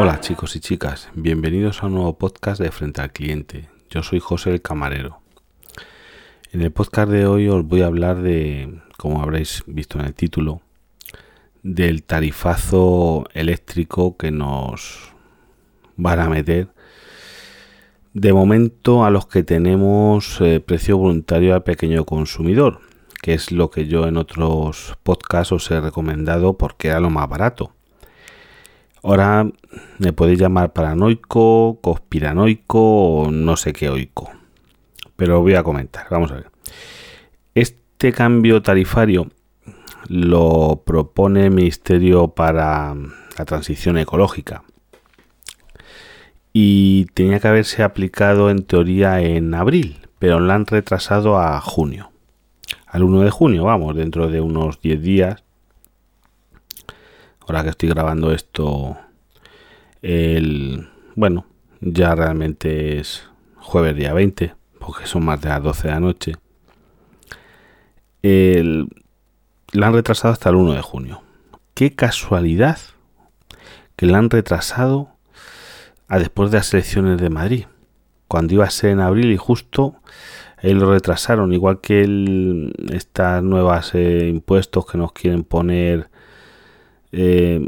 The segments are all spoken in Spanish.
Hola chicos y chicas, bienvenidos a un nuevo podcast de Frente al Cliente. Yo soy José el Camarero. En el podcast de hoy os voy a hablar de, como habréis visto en el título, del tarifazo eléctrico que nos van a meter de momento a los que tenemos eh, precio voluntario al pequeño consumidor, que es lo que yo en otros podcasts os he recomendado porque era lo más barato. Ahora me podéis llamar paranoico, conspiranoico o no sé qué oico. Pero voy a comentar, vamos a ver. Este cambio tarifario lo propone el Ministerio para la Transición Ecológica y tenía que haberse aplicado en teoría en abril, pero lo han retrasado a junio. Al 1 de junio, vamos, dentro de unos 10 días. Ahora que estoy grabando esto, el bueno, ya realmente es jueves día 20, porque son más de las 12 de la noche. El, la han retrasado hasta el 1 de junio. Qué casualidad que la han retrasado a después de las elecciones de Madrid, cuando iba a ser en abril y justo ahí lo retrasaron, igual que estas nuevas eh, impuestos que nos quieren poner eh,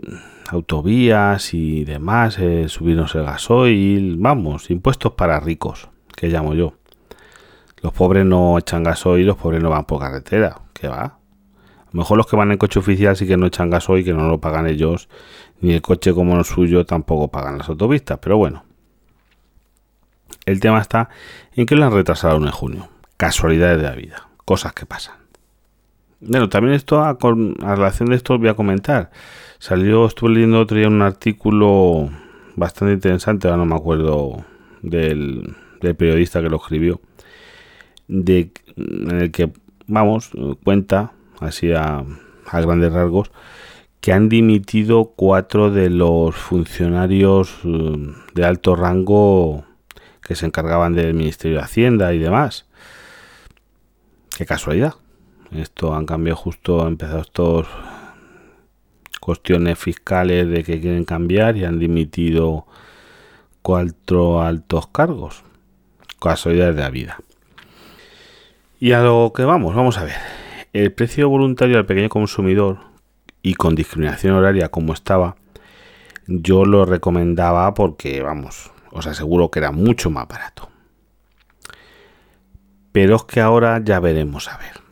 autovías y demás, eh, subirnos el gasoil, vamos, impuestos para ricos, que llamo yo. Los pobres no echan gasoil, los pobres no van por carretera, ¿qué va? A lo mejor los que van en coche oficial sí que no echan gasoil, que no lo pagan ellos, ni el coche como el suyo tampoco pagan las autopistas, pero bueno. El tema está en que lo han retrasado en junio. Casualidades de la vida, cosas que pasan. Bueno, también esto a, a relación de esto os voy a comentar. Salió, estuve leyendo otro día un artículo bastante interesante, ahora no me acuerdo del, periodista que lo escribió, de, en el que, vamos, cuenta, así a, a grandes rasgos, que han dimitido cuatro de los funcionarios eh, de alto rango que se encargaban del Ministerio de Hacienda y demás. Qué casualidad. Esto han cambiado justo, han empezado estos cuestiones fiscales de que quieren cambiar y han dimitido cuatro altos cargos. Casualidades de la vida. Y a lo que vamos, vamos a ver. El precio voluntario al pequeño consumidor y con discriminación horaria como estaba, yo lo recomendaba porque, vamos, os aseguro que era mucho más barato. Pero es que ahora ya veremos a ver.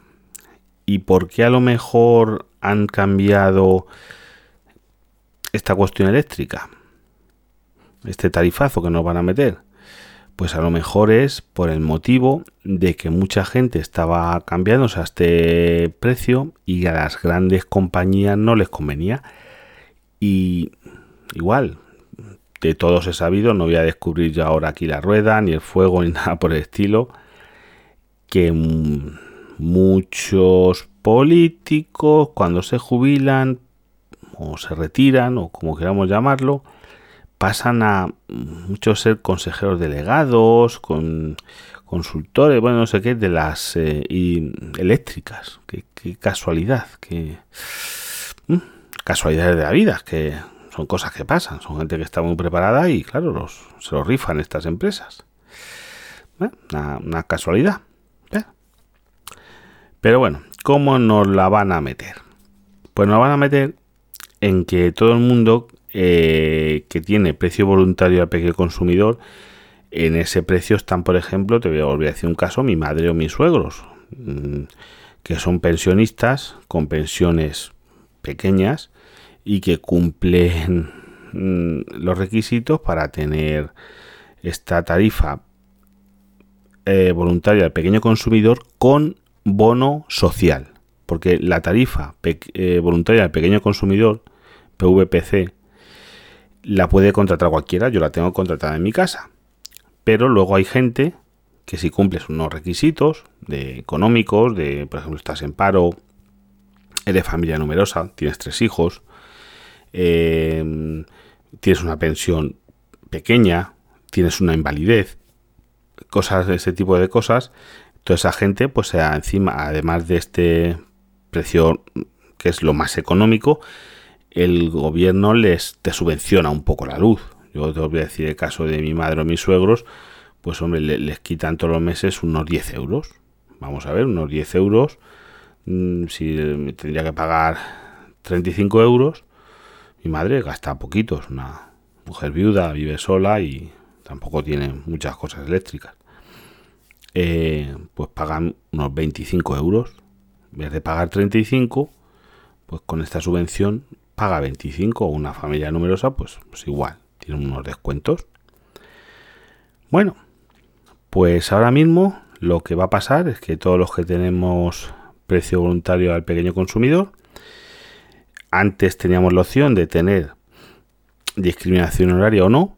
¿Y por qué a lo mejor han cambiado esta cuestión eléctrica? Este tarifazo que nos van a meter. Pues a lo mejor es por el motivo de que mucha gente estaba cambiándose a este precio y a las grandes compañías no les convenía. Y igual, de todos he sabido, no voy a descubrir ya ahora aquí la rueda, ni el fuego, ni nada por el estilo, que muchos políticos cuando se jubilan o se retiran o como queramos llamarlo, pasan a muchos ser consejeros delegados, con consultores, bueno, no sé qué, de las eh, eléctricas. Qué, casualidad, qué mm, casualidades de la vida, que son cosas que pasan, son gente que está muy preparada y claro, los, se los rifan estas empresas. Una, casualidad. Pero bueno, ¿cómo nos la van a meter? Pues nos van a meter en que todo el mundo eh, que tiene precio voluntario al pequeño consumidor, en ese precio están, por ejemplo, te voy a volver a decir un caso, mi madre o mis suegros, mm, que son pensionistas con pensiones pequeñas y que cumplen mm, los requisitos para tener esta tarifa eh, voluntaria al pequeño consumidor con bono social. Porque la tarifa eh, voluntaria al pequeño consumidor, PVPC, la puede contratar cualquiera, yo la tengo contratada en mi casa. Pero luego hay gente que si cumples unos requisitos de económicos, de por ejemplo estás en paro, eres familia numerosa, tienes tres hijos, em, tienes una pensión pequeña, tienes una invalidez, cosas de ese tipo de cosas, toda esa gente, pues encima, además de este precio que es lo más económico, el gobierno les te subvenciona un poco la luz. Yo te voy a decir el caso de mi madre o mis suegros, pues hombre, les quitan todos los meses unos 10 euros. Vamos a ver, unos 10 euros. Mm, si me tendría que pagar 35 euros, mi madre gasta poquitos, una mujer viuda, vive sola y tampoco tiene muchas cosas eléctricas. Eh, pues pagan unos 25 euros. En vez de pagar 35, pues con esta subvención paga 25 o una familia numerosa, pues, pues igual, tiene unos descuentos. Bueno, pues ahora mismo lo que va a pasar es que todos los que tenemos precio voluntario al pequeño consumidor, antes teníamos la opción de tener discriminación horaria o no,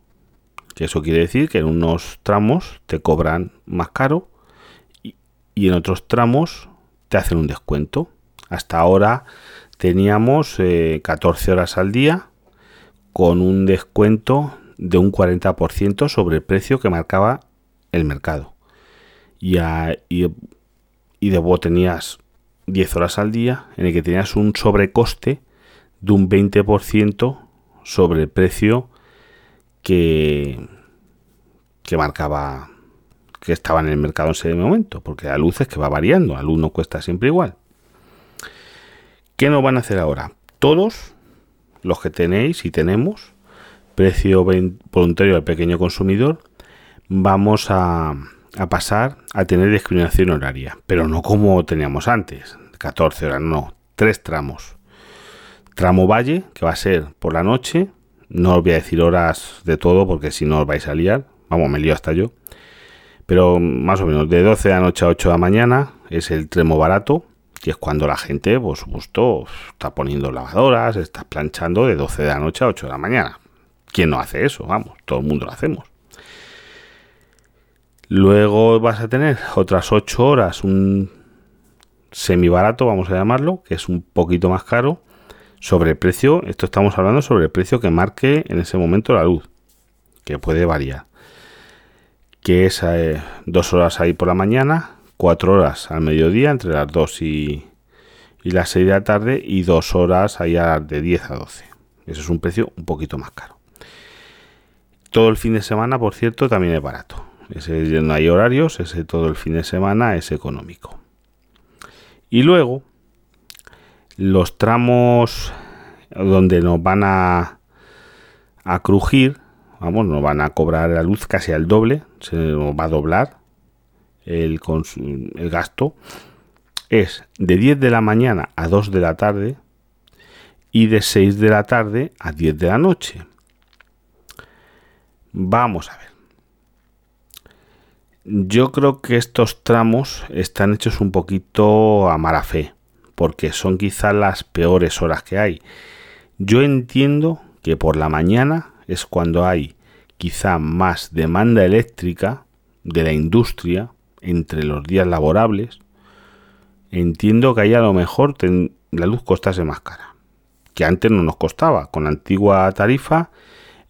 que eso quiere decir que en unos tramos te cobran más caro y, en otros tramos te hacen un descuento. Hasta ahora teníamos 14 eh, horas al día con un descuento de un 40% sobre el precio que marcaba el mercado. Y, y, y luego tenías 10 horas al día en el que tenías un sobrecoste de un 20% sobre el precio que, marcaba que estaba en el mercado en ese momento, porque la luz es que va variando, la luz no cuesta siempre igual. ¿Qué nos van a hacer ahora? Todos los que tenéis y tenemos precio voluntario al pequeño consumidor, vamos a, a pasar a tener discriminación horaria, pero no como teníamos antes, 14 horas, no, tres tramos. Tramo Valle, que va a ser por la noche, no os voy a decir horas de todo porque si no os vais a liar, vamos, me lío hasta yo. Pero más o menos de 12 de la noche a 8 de la mañana es el tramo barato, que es cuando la gente, por supuesto, está poniendo lavadoras, está planchando de 12 de la noche a 8 de la mañana. ¿Quién no hace eso? Vamos, todo el mundo lo hacemos. Luego vas a tener otras 8 horas, un semi barato, vamos a llamarlo, que es un poquito más caro, sobre el precio, esto estamos hablando sobre el precio que marque en ese momento la luz, que puede variar, que es eh, dos horas ahí por la mañana, cuatro horas al mediodía, entre las 2 y, y las 6 de la tarde, y dos horas allá de 10 a 12. Eso es un precio un poquito más caro. Todo el fin de semana, por cierto, también es barato. Ese no hay horarios, ese todo el fin de semana es económico. Y luego, los tramos donde nos van a, a crujir, vamos, nos van a cobrar la luz casi al doble, se nos va a doblar el, el gasto, es de 10 de la mañana a 2 de la tarde y de 6 de la tarde a 10 de la noche. Vamos a ver. Yo creo que estos tramos están hechos un poquito a mala fe, porque son quizás las peores horas que hay. Yo entiendo que por la mañana es cuando hay quizá más demanda eléctrica de la industria entre los días laborables. Entiendo que ahí a lo mejor la luz costase más cara, que antes no nos costaba. Con la antigua tarifa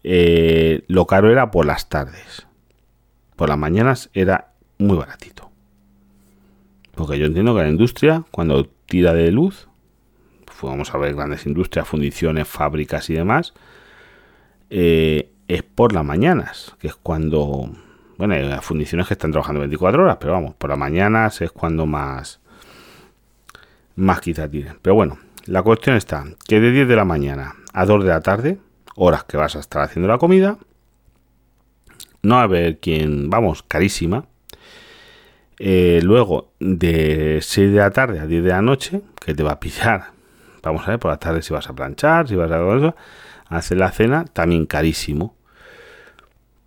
eh, lo caro era por las tardes. Por las mañanas era muy baratito. Porque yo entiendo que la industria, cuando tira de luz, vamos a ver grandes industrias, fundiciones, fábricas y demás, eh, es por las mañanas, que es cuando, bueno, hay fundiciones que están trabajando 24 horas, pero vamos, por las mañanas es cuando más, más quizá tienen. Pero bueno, la cuestión está que de 10 de la mañana a 2 de la tarde, horas que vas a estar haciendo la comida, no a ver quién, vamos, carísima. Eh, luego, de 6 de la tarde a 10 de la noche, que te va a pillar. Vamos a ver por la tarde si vas a planchar, si vas a, a hacer la cena, también carísimo.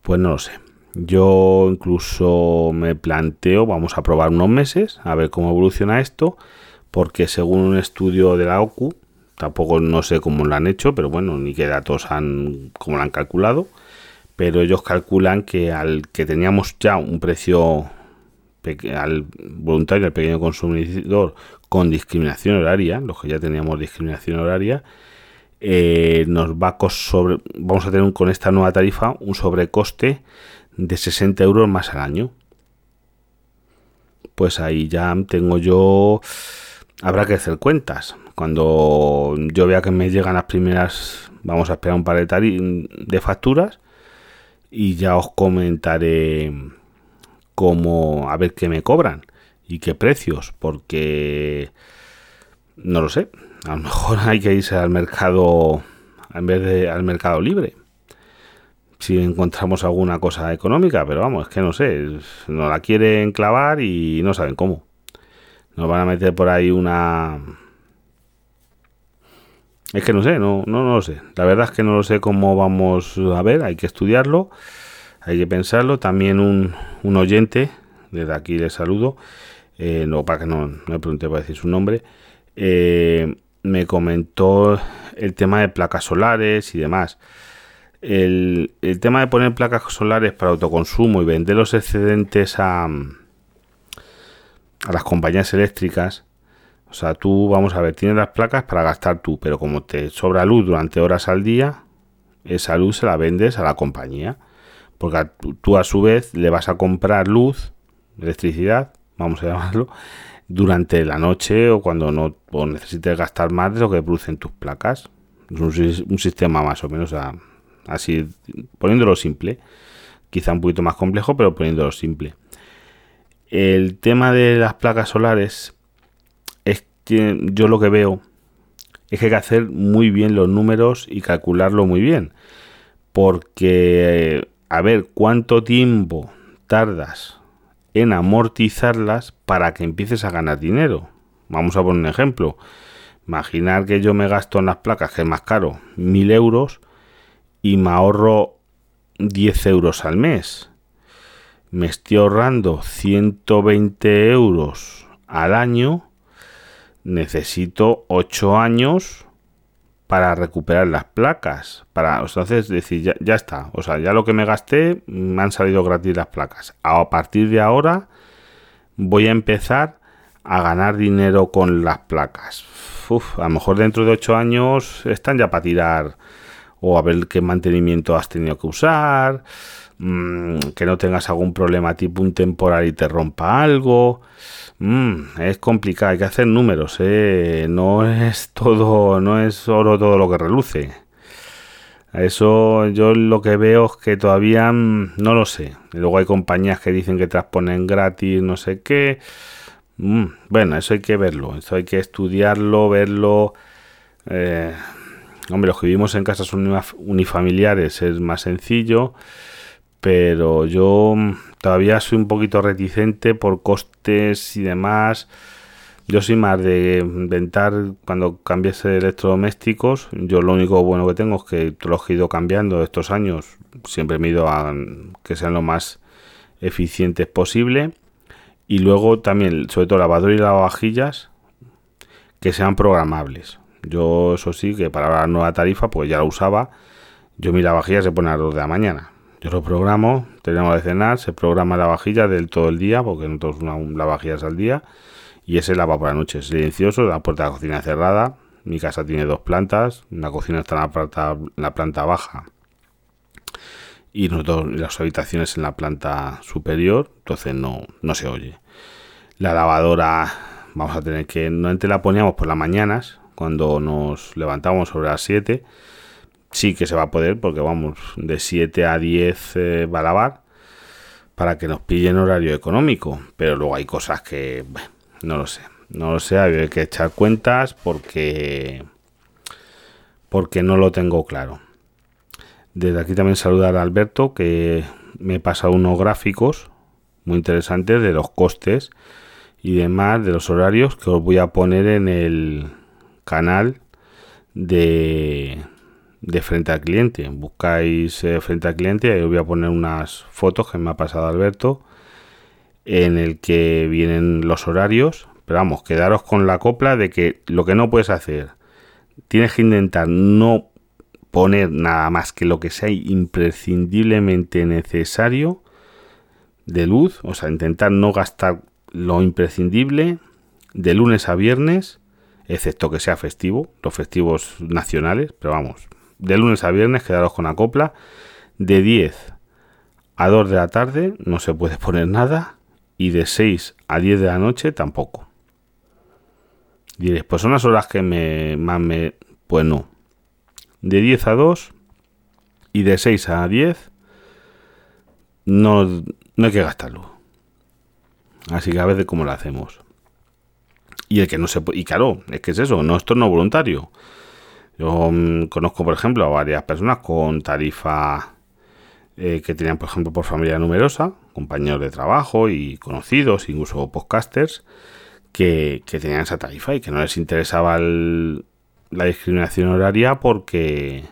Pues no lo sé. Yo incluso me planteo, vamos a probar unos meses, a ver cómo evoluciona esto, porque según un estudio de la OCU, tampoco no sé cómo lo han hecho, pero bueno, ni qué datos han, cómo lo han calculado, pero ellos calculan que al que teníamos ya un precio al voluntario, al pequeño consumidor con discriminación horaria, los que ya teníamos discriminación horaria, eh, nos va a sobre, vamos a tener con esta nueva tarifa un sobrecoste de 60 euros más al año. Pues ahí ya tengo yo habrá que hacer cuentas. Cuando yo vea que me llegan las primeras, vamos a esperar un par de, de facturas y ya os comentaré cómo, a ver qué me cobran y qué precios, porque no lo sé. A lo mejor hay que irse al mercado en vez de al mercado libre. Si encontramos alguna cosa económica, pero vamos, es que no sé, nos la quieren clavar y no saben cómo. Nos van a meter por ahí una... Es que no sé, no, no, no lo sé. La verdad es que no lo sé cómo vamos a ver, hay que estudiarlo, hay que pensarlo. También un, oyente, desde aquí le saludo, eh, no, para que no, me pregunte para decir su nombre, eh, me comentó el tema de placas solares y demás. El, el, tema de poner placas solares para autoconsumo y vender los excedentes a, a las compañías eléctricas. O sea, tú, vamos a ver, tienes las placas para gastar tú, pero como te sobra luz durante horas al día, esa luz se la vendes a la compañía. Porque tú a su vez le vas a comprar luz, electricidad, vamos a llamarlo, durante la noche o cuando no necesites gastar más de lo que producen tus placas. Es un, sistema más o menos así, poniéndolo simple. Quizá un poquito más complejo, pero poniéndolo simple. El tema de las placas solares es que yo lo que veo es que hay que hacer muy bien los números y calcularlo muy bien. Porque, a ver, ¿cuánto tiempo tardas en amortizarlas para que empieces a ganar dinero. Vamos a poner un ejemplo. Imaginar que yo me gasto en las placas, que es más caro, mil euros y me ahorro 10 euros al mes. Me estoy ahorrando 120 euros al año. Necesito 8 años para recuperar las placas. Para entonces decir, ya, está. O sea, ya lo que me gasté, me han salido gratis las placas. A partir de ahora voy a empezar a ganar dinero con las placas. A lo mejor dentro de 8 años están ya para tirar o a ver qué mantenimiento has tenido que usar. Mmm, que no tengas algún problema tipo un temporal y te rompa algo. Mm, es complicado, hay que hacer números, ¿eh? no es todo, no es oro todo lo que reluce. Eso yo lo que veo es que todavía mm, no lo sé. Luego hay compañías que dicen que transponen gratis, no sé qué. Mm, bueno, eso hay que verlo, eso hay que estudiarlo, verlo. Eh, hombre, los que vivimos en casas unifamiliares es más sencillo, pero yo todavía soy un poquito reticente por costes y demás. Yo soy más de inventar cuando cambiese electrodomésticos. Yo lo único bueno que tengo es que los he ido cambiando estos años. Siempre me he ido a que sean lo más eficientes posible. Y luego también, sobre todo lavador y lavavajillas, que sean programables. Yo eso sí, que para la nueva tarifa, pues ya la usaba. Yo mi lavavajilla se pone a las 2 de la mañana. Yo lo programo, tenemos de cenar, se programa la vajilla del todo el día, porque no todos una, lavavajillas al día, y ese lava por la noche. silencioso, la puerta de la cocina cerrada. Mi casa tiene dos plantas, la cocina está en la planta, la planta baja y las habitaciones en la planta superior, entonces no, no se oye. La lavadora vamos a tener que, normalmente la poníamos por las mañanas, cuando nos levantamos sobre las 7 sí que se va a poder porque vamos de 7 a 10 eh, lavar para que nos pillen horario económico. Pero luego hay cosas que no lo sé. No lo sé hay que echar cuentas porque porque no lo tengo claro. Desde aquí también saludar a Alberto que me pasa unos gráficos muy interesantes de los costes y demás de los horarios que os voy a poner en el canal de de frente al cliente. Buscáis eh, frente al cliente, ahí os voy a poner unas fotos que me ha pasado Alberto, en el que vienen los horarios. Pero vamos, quedaros con la copla de que lo que no puedes hacer, tienes que intentar no poner nada más que lo que sea imprescindiblemente necesario de luz, o sea, intentar no gastar lo imprescindible de lunes a viernes, excepto que sea festivo, los festivos nacionales, pero vamos, de lunes a viernes, quedaros con la copla. De 10 a 2 de la tarde no se puede poner nada. Y de 6 a 10 de la noche tampoco. Diréis, pues son las horas que me, más me... Pues no. De 10 a 2 y de 6 a 10 no, no hay que gastarlo. Así que a veces como lo hacemos. Y el que no se puede... Y claro, es que es eso, no, esto no voluntario. Yo mm, conozco, por ejemplo, a varias personas con tarifa eh, que tenían, por ejemplo, por familia numerosa, compañeros de trabajo y conocidos, incluso podcasters, que, tenían esa tarifa y que no les interesaba la discriminación horaria porque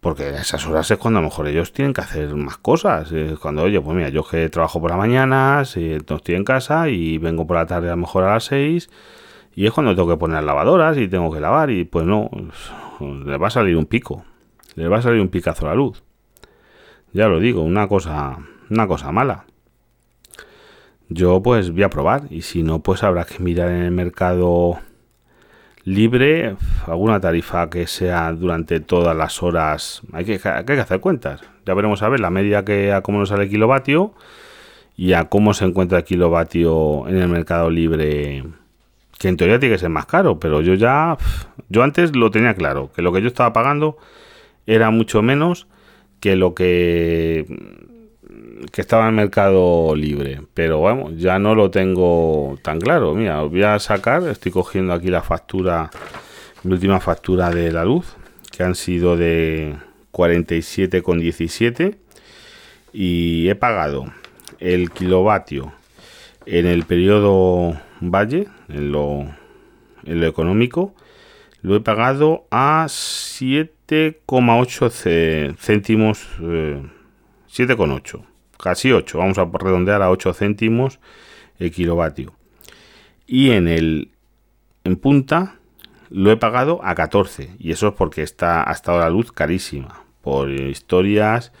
porque esas horas es cuando a lo mejor ellos tienen que hacer más cosas. Es cuando, oye, pues mira, yo que trabajo por la mañana, no estoy en casa y vengo por la tarde a lo mejor a las 6 y es cuando tengo que poner lavadoras y tengo que lavar y pues no, le va a salir un pico, le va a salir un picazo a la luz. Ya lo digo, una cosa, una cosa mala. Yo pues voy a probar y si no pues habrá que mirar en el mercado libre alguna tarifa que sea durante todas las horas. Hay que, hay que hacer cuentas. Ya veremos a ver la media que a cómo nos sale kilovatio y a cómo se encuentra el kilovatio en el mercado libre que en teoría tiene que ser más caro, pero yo ya, yo antes lo tenía claro, que lo que yo estaba pagando era mucho menos que lo que, que estaba en el mercado libre, pero bueno, ya no lo tengo tan claro. Mira, os voy a sacar, estoy cogiendo aquí la factura, mi última factura de la luz, que han sido de 47,17 y he pagado el kilovatio en el periodo Valle, en lo, en lo económico, lo he pagado a 7,8 céntimos, 7,8, eh, casi 8, vamos a redondear a 8 céntimos el kilovatio. Y en el en punta lo he pagado a 14 y eso es porque está ha estado la luz carísima por historias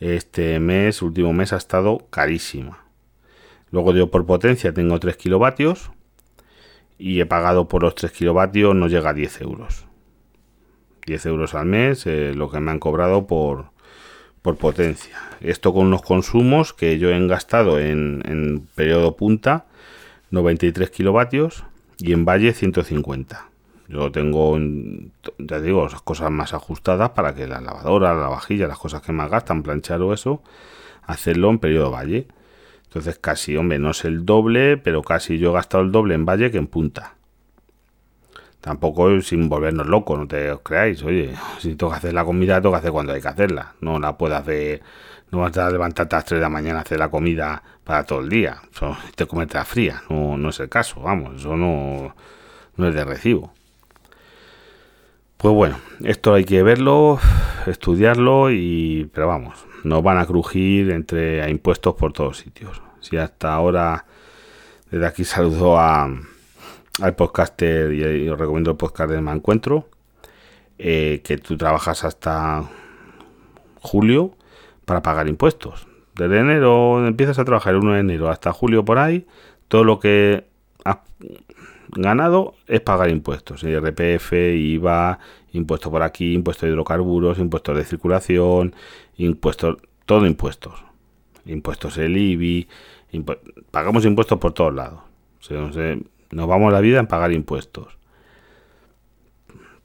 este mes último mes ha estado carísima Luego yo por potencia tengo 3 kilovatios y he pagado por los 3 kilovatios no llega a 10 euros. 10 euros al mes lo que me han cobrado por, por potencia. Esto con los consumos que yo he gastado en, en periodo punta 93 kilovatios y en valle 150. Yo tengo, ya digo, esas cosas más ajustadas para que la lavadora, la vajilla, las cosas que más gastan, planchar o eso, hacerlo en periodo valle. Entonces casi, hombre, no es el doble, pero casi yo he gastado el doble en Valle que en Punta. Tampoco sin volvernos locos, no te os creáis. Oye, si tengo que hacer la comida, tengo que hacer cuando hay que hacerla. No la puedo hacer, no vas a levantarte a las 3 de la mañana a hacer la comida para todo el día. Eso, te comete fría, no, no es el caso, vamos, eso no, no es de recibo. Pues bueno, esto hay que verlo, estudiarlo y, pero vamos, nos van a crujir entre impuestos por todos sitios. Si hasta ahora, desde aquí saludo a, al podcaster y, os recomiendo el podcast de Me Encuentro, eh, que tú trabajas hasta julio para pagar impuestos. Desde enero empiezas a trabajar el 1 de enero hasta julio por ahí, todo lo que has ganado es pagar impuestos, IRPF, IVA, impuesto por aquí, impuesto de hidrocarburos, impuestos de circulación, impuestos, todo impuestos. Impuestos el IBI, pagamos impuestos por todos lados. nos vamos la vida en pagar impuestos.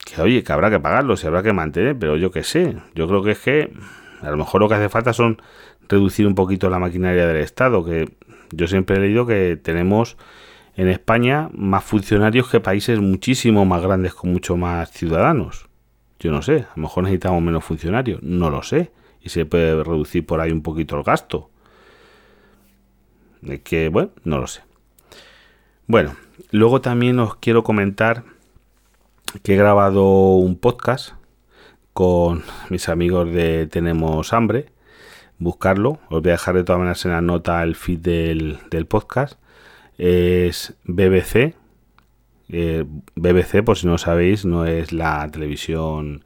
Que oye, que habrá que pagarlos y habrá que mantener, pero yo qué sé. Yo creo que es que a lo mejor lo que hace falta son reducir un poquito la maquinaria del Estado, que yo siempre he leído que tenemos en España más funcionarios que países muchísimo más grandes con mucho más ciudadanos. Yo no sé, a lo mejor necesitamos menos funcionarios, no lo sé, y se puede reducir por ahí un poquito el gasto. Que, bueno, no lo sé. Bueno, luego también os quiero comentar que he grabado un podcast con mis amigos de Tenemos Hambre. Buscarlo, os voy a dejar de todas maneras en la nota el feed del, del podcast es BBC. Eh, BBC, por si no sabéis, no es la televisión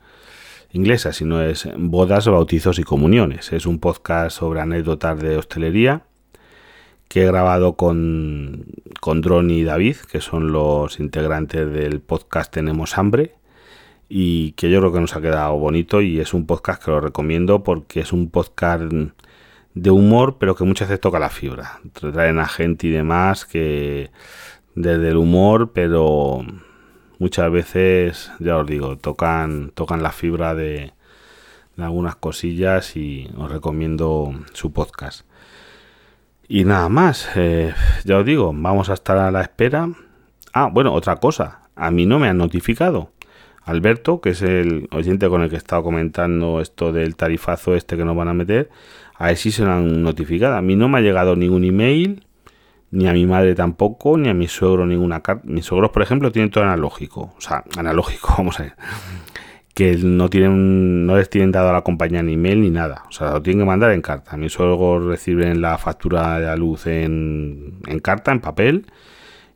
inglesa, sino es Bodas, Bautizos y Comuniones. Es un podcast sobre anécdotas de hostelería que he grabado con, con Dron y David, que son los integrantes del podcast Tenemos Hambre, y que yo creo que nos ha quedado bonito y es un podcast que lo recomiendo porque es un podcast de humor, pero que muchas veces toca la fibra. Traen a gente y demás que desde el humor, pero muchas veces, ya os digo, tocan, tocan la fibra de, algunas cosillas y os recomiendo su podcast. Y nada más, eh, ya os digo, vamos a estar a la espera. Ah, bueno, otra cosa, a mí no me han notificado. Alberto, que es el oyente con el que he estado comentando esto del tarifazo este que nos van a meter, a él sí se lo han notificado. A mí no me ha llegado ningún email, ni a mi madre tampoco, ni a mi suegro ninguna carta. Mis suegros, por ejemplo, tienen todo analógico. O sea, analógico, vamos a ver. Que no tienen, no les tienen dado a la compañía ni email ni nada. O sea, lo tienen que mandar en carta. Mis suegros reciben la factura de la luz en, en carta, en papel,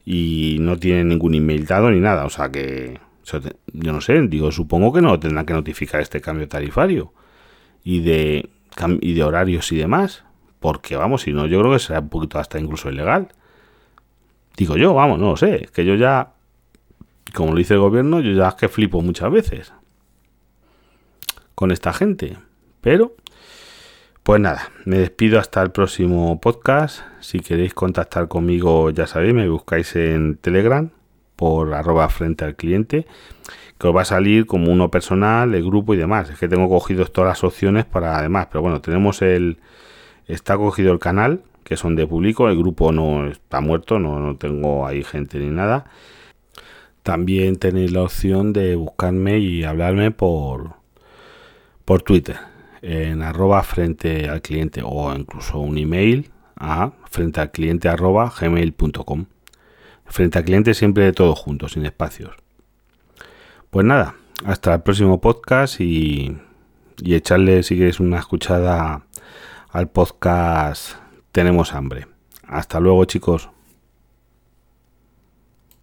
y no tienen ningún email dado ni nada. O sea que yo no sé, digo, supongo que no tendrán que notificar este cambio tarifario y de, y de horarios y demás, porque vamos, si no, yo creo que será un poquito hasta incluso ilegal. Digo yo, vamos, no lo sé, que yo ya, como lo dice el gobierno, yo ya es que flipo muchas veces con esta gente, pero pues nada, me despido hasta el próximo podcast. Si queréis contactar conmigo, ya sabéis, me buscáis en Telegram por arroba frente al cliente, que os va a salir como uno personal, el grupo y demás. Es que tengo cogido todas las opciones para además, pero bueno, tenemos el, está cogido el canal, que es donde publico, el grupo no está muerto, no, no tengo ahí gente ni nada. También tenéis la opción de buscarme y hablarme por, por Twitter, en arroba frente al cliente o incluso un email a frente al cliente arroba gmail.com frente a clientes siempre todo junto, sin espacios. Pues nada, hasta el próximo podcast y, y echarle si quieres una escuchada al podcast Tenemos hambre. Hasta luego chicos.